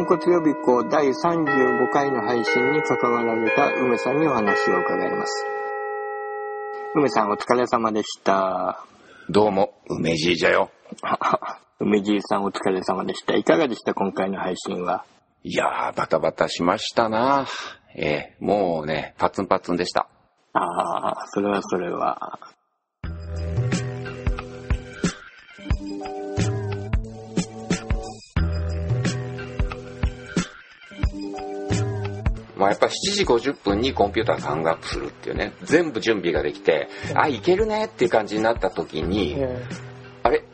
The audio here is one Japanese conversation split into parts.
ポンコツ予備校第35回の配信に関わられた梅さんにお話を伺います。梅さんお疲れ様でした。どうも、梅じいじゃよ。梅じいさんお疲れ様でした。いかがでした？今回の配信は。いやー、バタバタしましたなええもうね、パツンパツンでした。ああ、それはそれは。まあやっぱ7時50分にコンピューターがハングアップするっていうね、全部準備ができて、あ、いけるねっていう感じになった時に、あれ？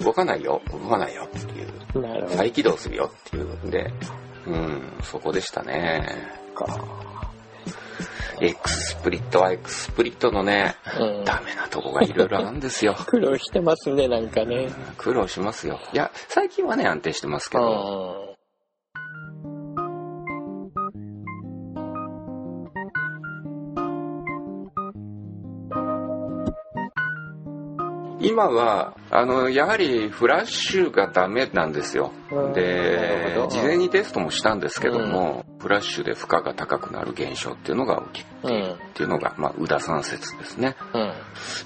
動かないよ動かないよっていう。再起動するよっていうんで、うん、そこでしたね。か。 XSplit は XSplit のね、うんダメなとこがいろいろあるんですよ。苦労してますね、なんかね。苦労しますよ。いや、最近はね、安定してますけうど、今は、あの、やはりフラッシュがダメなんですよで事前にテストもしたんですけども、フラッシュで負荷が高くなる現象っていうのが起きるうん。っていうのが、まあ、宇田三説ですね。うん。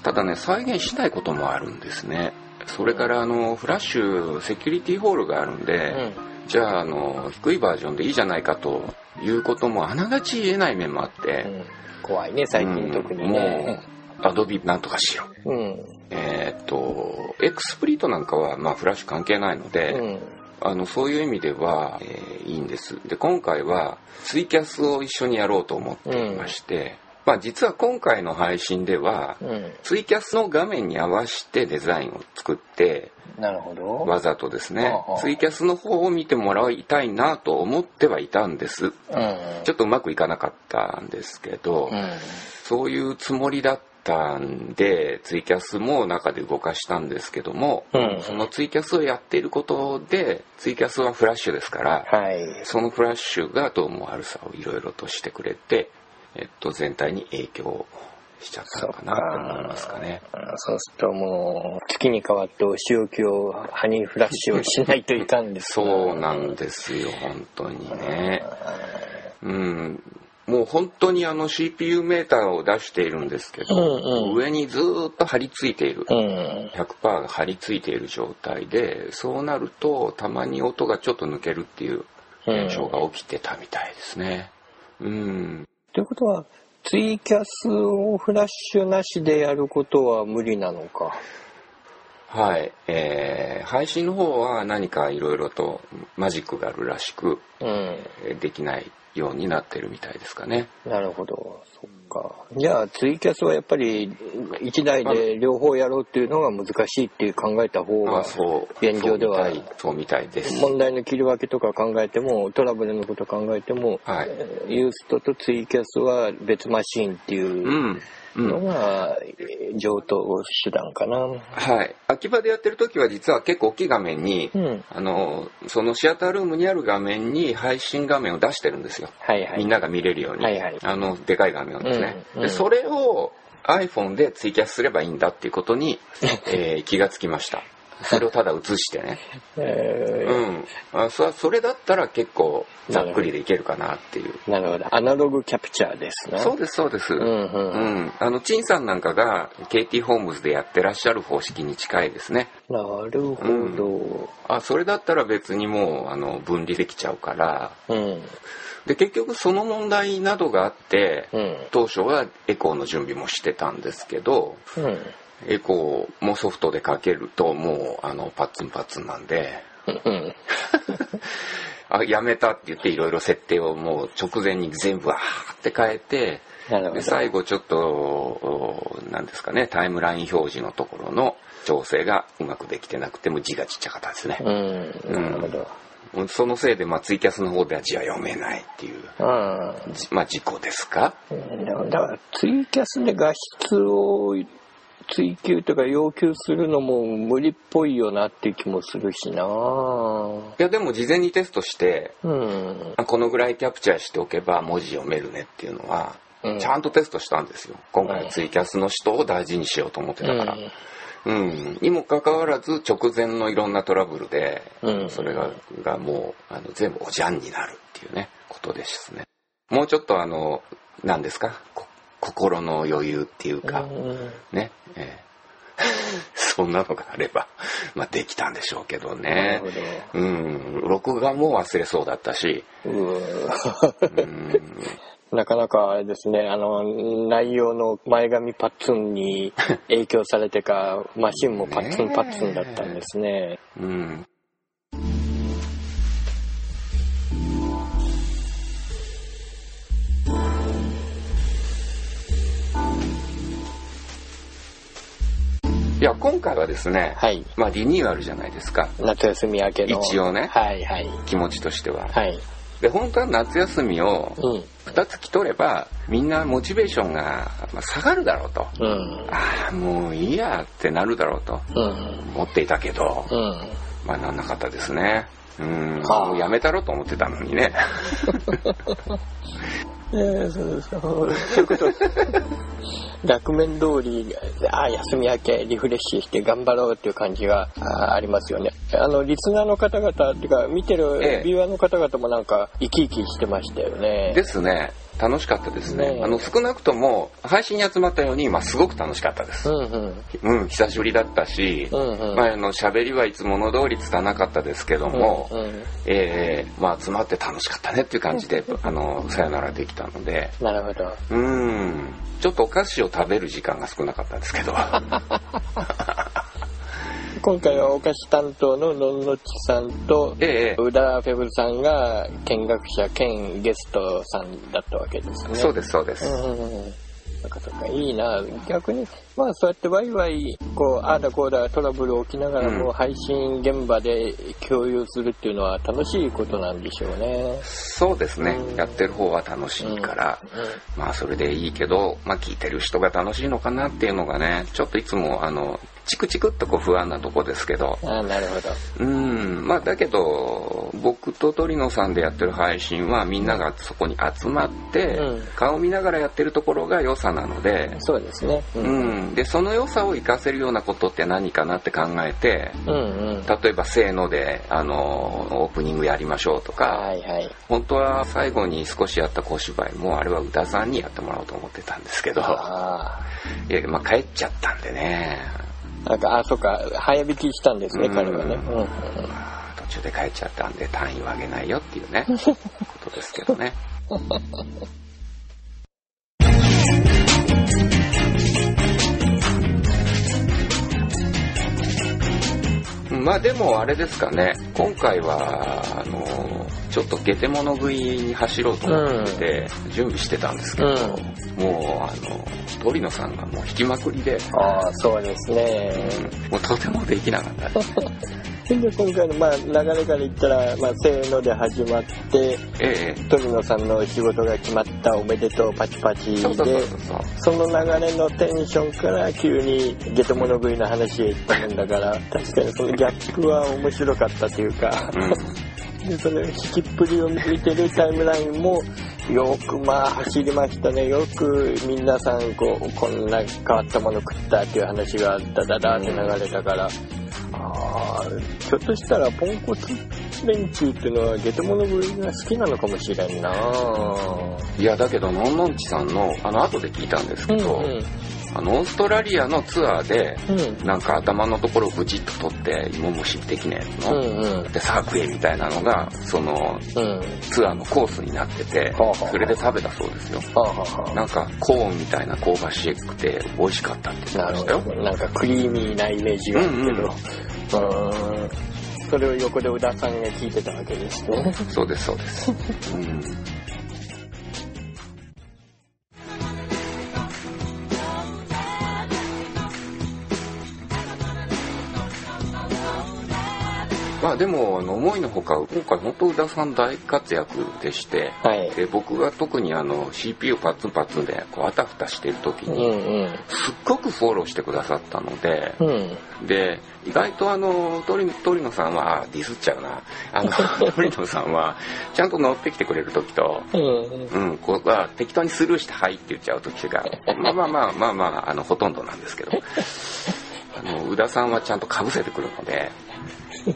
ただね、再現しないこともあるんですね。それから、あの、フラッシュ、セキュリティホールがあるんで、じゃあ、あの、低いバージョンでいいじゃないかということもあながち言えない面もあって、うん怖いね、最近特にね。もう、アドビなんとかしろ。うん。えと、 XSplit なんかは、まあ、フラッシュ関係ないので、うん。あの、そういう意味では、えーいいんです。で、今回は、ツイキャスを一緒にやろうと思っていまして、まあ、実は今回の配信では、うん。ツイキャスの画面に合わせてデザインを作って、なるほど。わざとですねはあはあ、ツイキャスの方を見てもらいたいなと思ってはいたんです。うん。ちょっとうまくいかなかったんですけど、うん。そういうつもりだったんで、ツイキャスも中で動かしたんですけども、うんそのツイキャスをやっていることで、ツイキャスはフラッシュですから、はい。そのフラッシュがどうも悪さをいろいろとしてくれて、えっと、全体に影響しちゃったのかなと思いますかね。うんそうするともう、月に変わってお仕置きを、ハニーフラッシュをしないといかんですねそうなんですよ、本当にね。うん。もう本当にあの CPU メーターを出しているんですけど、うんうん上にずーっと張り付いている。うん。100%が張り付いている状態でそうなるとたまに音がちょっと抜けるっていう現象が起きてたみたいですねうんということは、ツイキャスをフラッシュなしでやることは無理なのか？はいえー配信の方は何かいろいろとマジックがあるらしくうん。えーできないようになってるみたいですかねなるほど。そっか。じゃあ、ツイキャスはやっぱり、一台で両方やろうっていうのが難しいっていう考えた方が、現状ではそうみたいです問題の切り分けとか考えても、トラブルのこと考えても、はいえーユーストとツイキャスは別マシンっていううんうんのが、えー上等手段かな。はい。秋葉でやってる時は実は結構大きい画面に、うん。あのそのシアタールームにある画面に配信画面を出してるんですよ。はいはい。みんなが見れるように、はいはい。あのでかい画面をですね、うんうん。でそれを iPhone でツイキャスすればいいんだっていうことに、えー気がつきましたそれをただ映してねえうんあそそれだったら結構ざっくりでいけるかなっていうーなるほど。アナログキャプチャーですね。そうですそうです、うんうん。うん、あの陳さんなんかが KT ホームズでやってらっしゃる方式に近いですねなるほど。あそれだったら別にもうあの分離できちゃうからうん。で結局その問題などがあって、うん。当初はエコーの準備もしてたんですけどうん。エコーもソフトでかけるともうあのパッツンパッツンなんでうん。あやめたって言っていろいろ設定をもう直前に全部わーって変えて。で最後ちょっとおなんですかねタイムライン表示のところの調整がうまくできてなくても字がちっちゃかったですね、うん。なるほど。そのせいで、まあ、ツイキャスの方では字は読めないっていう、うん。じまあ、事故ですか？だからツイキャスで画質を追求とか要求するのも無理っぽいよなっていう気もするしな。いやでも事前にテストしてうん。あこのぐらいキャプチャーしておけば文字読めるねっていうのはうん。ちゃんとテストしたんですよ。今うん。回ツイキャスの人を大事にしようと思ってたから、うん、にもかかわらず直前のいろんなトラブルで、うん、それががもうあの全部おじゃんになるっていうねことですね。もうちょっとあの何ですか？心の余裕っていうか、ね、えー そんなのがあれば、まあ、できたんでしょうけどね。どうん。録画も忘れそうだったし。うんなかなかあれですね、あの、内容の前髪パッツンに影響されてか、マシンもパッツンパッツンだったんですね。うん。いや、今回はですね、はい、まあリニューアルじゃないですか。夏休み明けの。一応ね、はいはい、気持ちとしては。はい。で本当は夏休みを2月取れば、みんなモチベーションが下がるだろうと、うん、ああもういいやってなるだろうと思っていたけど、うん、まあなんなかったですね。うん。もうやめたろと思ってたのにね えー、そうですそういうこと額面通り、ああ、休み明け、リフレッシュして頑張ろうっていう感じがありますよね。あの、リスナーの方々っていうか、見てるビューアーの方々もなんか、生き生きしてましたよね。ですね。楽しかったですね。ねあの、少なくとも、配信に集まったように、まあ、すごく楽しかったです。うん、うん、うん、久しぶりだったし、うんうん、まあ、あの、喋りはいつもの通り拙かったですけども、うんうん、えー、まあ、集まって楽しかったねっていう感じで、あの、さよならできたので。なるほど。うん。ちょっとお菓子を食べる時間が少なかったんですけど。今回はお菓子担当ののんのちさんと、ええ、宇田フェブルさんが見学者兼ゲストさんだったわけですね。そうです、そうです。うん。なんかそかいいな逆にまあそうやってワイワイこうああだこうだトラブル起きながらも配信現場で共有するっていうのは楽しいことなんでしょうね。そうですね、うん、やってる方は楽しいから、うんうん、まあそれでいいけどまあ聞いてる人が楽しいのかなっていうのがねちょっといつもあのチクチクっとこう不安なとこですけど。あなるほど。うん。まあだけど、僕と鳥野さんでやってる配信はみんながそこに集まって、うん、顔見ながらやってるところが良さなので。そうですね。うん。うん、で、その良さを活かせるようなことって何かなって考えて、うんうん、例えばせーので、あの、オープニングやりましょうとか、はいはい、本当は最後に少しやった小芝居も、あれは宇田さんにやってもらおうと思ってたんですけど、いや、まあ帰っちゃったんでね。なんか、あ、そっか、早引きしたんですね、彼はね。うん、途中で帰っちゃったんで単位を上げないよっていうね、ことですけどね。まあでもあれですかね、今回は、あの、ちょっとゲテモノ食いに走ろうと思ってて、準備してたんですけど、うん、もう、あの、鳥野さんがもう引きまくりで。ああ、そうですね、うん。もうとてもできなかった。です、で今回のまあ流れから言ったら、まあ、せーので始まって、ええ、鳥野さんの仕事が決まったおめでとうパチパチでその流れのテンションから急にゲトモノ食いの話へ行ったもんだから確かにそのギャップは面白かったというか、うん、でその引きっぷりを見てるタイムラインもよくまあ走りましたね。よく皆さんこうこんな変わったもの食ったっていう話がダダダって流れたから。ああ、ひょっとしたらポンコツ連中っていうのはゲテモノ食いが好きなのかもしれんな。いや、だけど、のんのんちさんの、あの、後で聞いたんですけど、うんうん、あの、オーストラリアのツアーで、うん、なんか頭のところをブチッと取って、芋虫的なやつの、うんうん、で、さあ食えみたいなのが、その、うん、ツアーのコースになってて、それで食べたそうですよ。なんか、コーンみたいな香ばしくて、美味しかったって言ってましたよ。なんかクリーミーなイメージがあるけど、うんうんそれを横で宇田さんが聞いてたわけですね。そうです、そうです。うんまあでも、あの、思いのほか、今回本当宇田さん大活躍でして、はい、で僕が特にあの、CPU パツンパツンで、こう、あたふたしてる時に、うんうん、すっごくフォローしてくださったので、うん、で、意外とあの、鳥野さんは、ディスっちゃうな、あの、鳥野さんは、ちゃんと乗ってきてくれる時と、うん、うん、こう、適当にスルーして、はいって言っちゃう時が、まあまあまあまあまあ、あの、ほとんどなんですけど、あの宇宇田さんはちゃんとかぶせてくるので、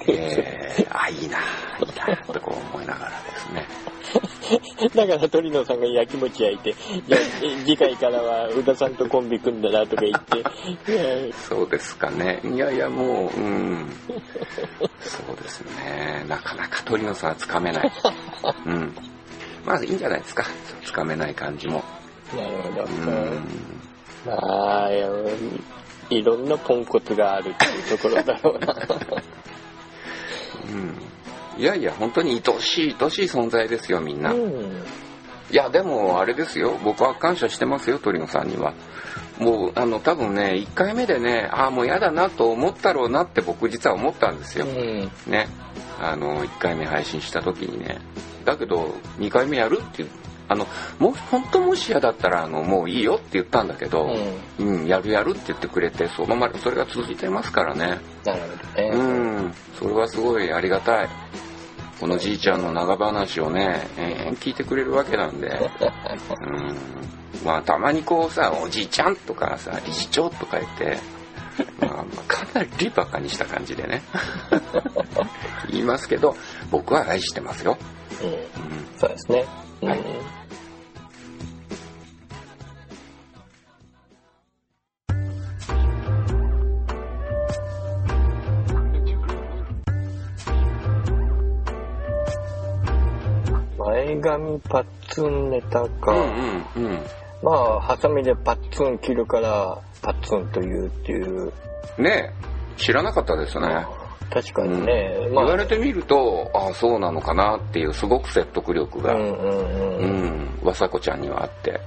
えー、あ、いいな、いいな、ってこう思いながらですね。だから鳥野さんが焼き餅焼いて、次回からは宇田さんとコンビ組んだなとか言って。そうですかね。いやいや、もう、うん。そうですね。なかなか鳥野さんはつかめない。うん。まあいいんじゃないですか。つかめない感じも。なるほど。うん。まあ、いろんなポンコツがあるっていうところだろうな。うんいやいや、本当に愛しい、愛しい存在ですよ、みんな。うん、いや、でも、あれですよ。僕は感謝してますよ、鳥野さんには。もう、あの、多分ね、1回目でね、ああ、もう嫌だなと思ったろうなって僕実は思ったんですよ。うん、ね。あの、1回目配信した時にね。だけど、2回目やるってあの、もう、本当もし嫌だったら、あの、もういいよって言ったんだけど、うん、うん、やるやるって言ってくれて、そのまま、それが続いてますからね。なるほどね。うん、それはすごいありがたい。このじいちゃんの長話をね、延々聞いてくれるわけなんで、うん、まあたまにこうさ、おじいちゃんとかさ、理事長とか言って、まあ、かなりバカにした感じでね、言いますけど、僕は愛してますよ。うん、うん、そうですね。はい。前髪パッツンネタか。うんうんうん。まあ、ハサミでパッツン切るから、パッツンというっていう。ねえ、知らなかったですね。確かにね、うん。まあ、言われてみるとああそうなのかなっていうすごく説得力が、うん、うん和歌子ちゃんにはあって。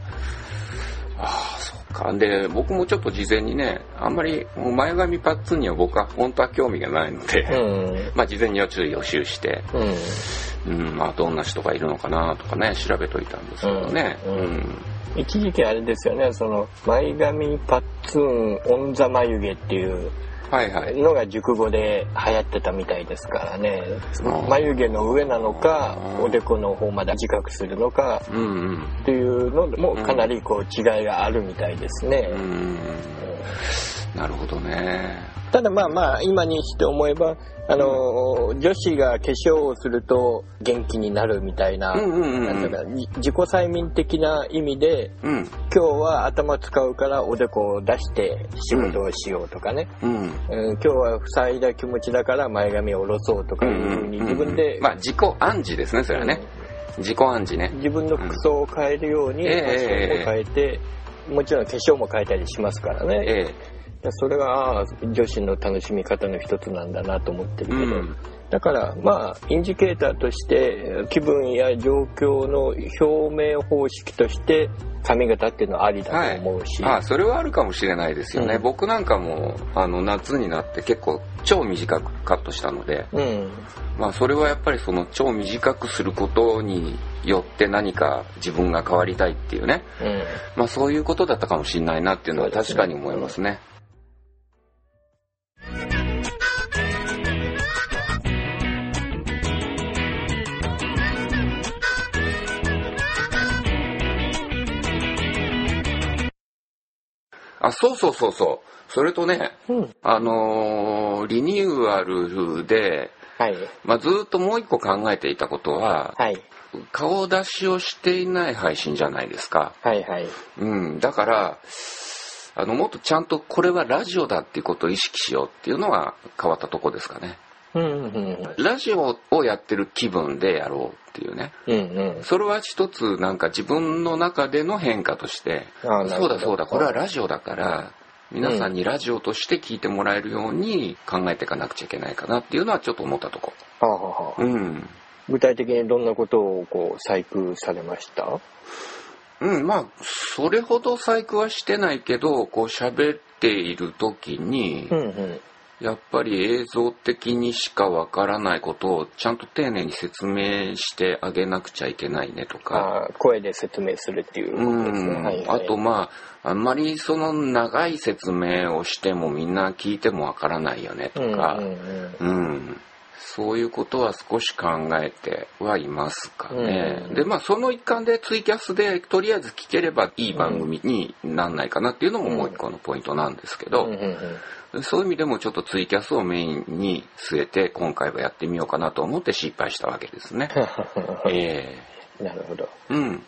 ああそうか。で僕もちょっと事前にねあんまり前髪パッツンには僕は本当は興味がないので、うん、まあ事前には注意予習して、うん、うん、まあどんな人がいるのかなとかね調べといたんですけどね、うん。一時期あれですよねその前髪パッツンオンザ眉毛っていうのが熟語で流行ってたみたいですからね。眉毛の上なのかおでこの方まで自覚するのかっていうのもかなりこう違いがあるみたいですね。なるほどね。ただまあまあ今にして思えばあの女子が化粧をすると元気になるみたいな,、自己催眠的な意味で、うん、今日は頭使うからおでこを出して仕事をしようとかね、うん。うん、今日は塞いだ気持ちだから前髪を下ろそうとかいうふうに自分で、まあ自己暗示ですねそれはね、自己暗示ね。自分の服装を変えるようにファッションも変えて、もちろん化粧も変えたりしますからね、えーそれが女子の楽しみ方の一つなんだなと思ってるけど、うん、だからまあインジケーターとして気分や状況の表明方式として髪型っていうのはありだと思うし、はい、あそれはあるかもしれないですよね、うん、僕なんかもあの夏になって結構超短くカットしたので、うん、まあそれはやっぱりその超短くすることによって何か自分が変わりたいっていうね、うん、まあそういうことだったかもしれないなっていうのは確かに思いますね。あ、そうそうそうそう。それとね、うん、あのー、リニューアルで、はい、まあ、ずっともう一個考えていたことは、はい、顔出しをしていない配信じゃないですか。はいはい。うん、だから、あの、もっとちゃんとこれはラジオだっていうことを意識しようっていうのは変わったとこですかね。ラジオをやってる気分でやろうっていうね、うんうん、それは一つなんか自分の中での変化として。そうだそうだ。これはラジオだから皆さんにラジオとして聞いてもらえるように考えていかなくちゃいけないかなっていうのはちょっと思ったとこ。はあはあ、うん、具体的にどんなことをこう細工されました？うん、まあ、それほど細工はしてないけど、こう喋っている時に、うんうん、やっぱり映像的にしかわからないことをちゃんと丁寧に説明してあげなくちゃいけないねとか。声で説明するっていうことですね。はいはい、あとまあ、あんまりその長い説明をしてもみんな聞いてもわからないよねとか。うん、うんうん、そういうことは少し考えてはいますかね。うん、で、まあその一環でツイキャスでとりあえず聞ければいい番組になんないかなっていうのももう一個のポイントなんですけど、そういう意味でもちょっとツイキャスをメインに据えて今回はやってみようかなと思って失敗したわけですね。えー、なるほど。うん。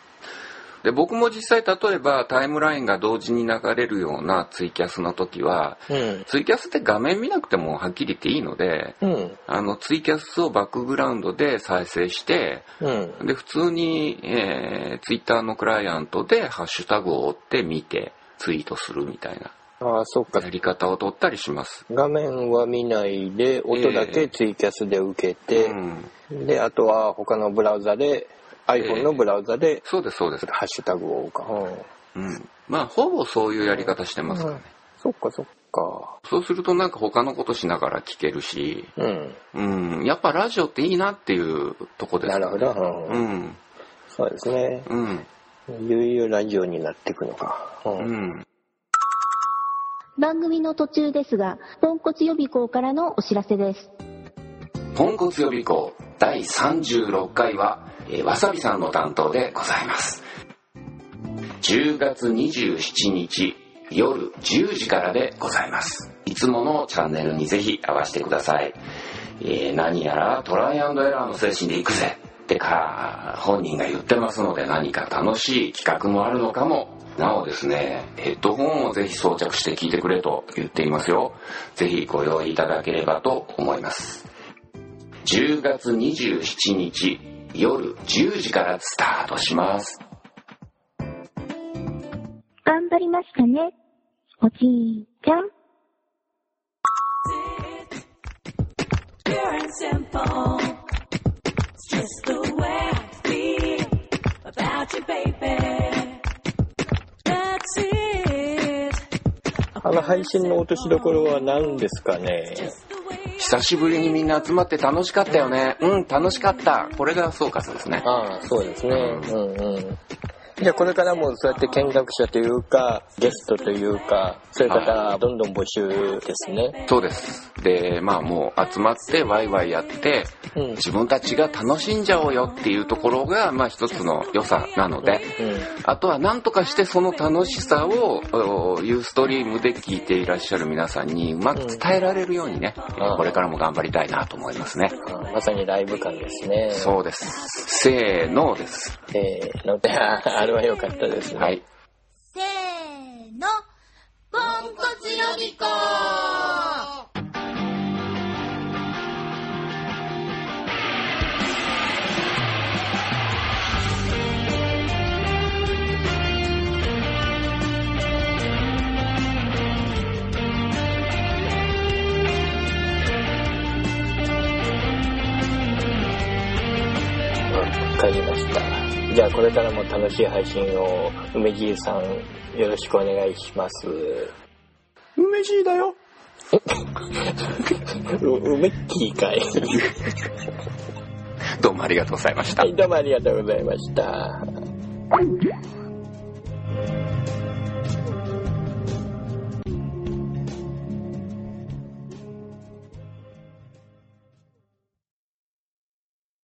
で、僕も実際例えばタイムラインが同時に流れるようなツイキャスの時は、うん、ツイキャスって画面見なくてもはっきり言っていいので、うん、あのツイキャスをバックグラウンドで再生して、うん、で、普通に、えー、ツイッターのクライアントでハッシュタグを追って見てツイートするみたいな。ああ、そっか。やり方を取ったりします。画面は見ないで、音だけツイキャスで受けて、えー、で、あとは他のブラウザで iPhone のブラウザで、そうです、そうです。ハッシュタグをか。うん。まあ、ほぼそういうやり方してますからね。そっか、そっか。そうするとなんか他のことしながら聞けるし、うん。うん。やっぱラジオっていいなっていうとこですね。なるほど。うん。そうですね。うん。いよいよラジオになっていくのか。うん。番組の途中ですが、ポンコツ予備校からのお知らせです。ポンコツ予備校第36回は、えー、わさびさんの担当でございます。10月27日夜10時からでございます。いつものチャンネルにぜひ合わせてください。えー、何やらトライアンドエラーの精神でいくぜってか本人が言ってますので何か楽しい企画もあるのかも。なおですね、ヘッドホンをぜひ装着して聞いてくれと言っていますよ。ぜひご用意いただければと思います。10月27日夜10時からスタートします。頑張りましたね、おじいちゃん。あの配信の落としどころは何ですかね？久しぶりにみんな集まって楽しかったよね。うん、楽しかった。これが総括ですね。ああ、そうですね。うんうん。じゃあこれからもそうやって見学者というか、ゲストというか、そういう方、どんどん募集ですね。そうです。で、まあもう集まってワイワイやって、うん、自分たちが楽しんじゃおうよっていうところが、まあ一つの良さなので、うん、あとは何とかしてその楽しさを、ユーストリームで聞いていらっしゃる皆さんにうまく伝えられるようにね、うん、これからも頑張りたいなと思いますね。まさにライブ感ですね。そうです。せーのです。せーので、あれは良かったですね。はい。せーの、ポンコツ予備校じゃあこれからも楽しい配信を梅じいさんよろしくお願いします。梅じいだよ。梅っきーかい。どうもありがとうございました、はい、どうもありがとうございました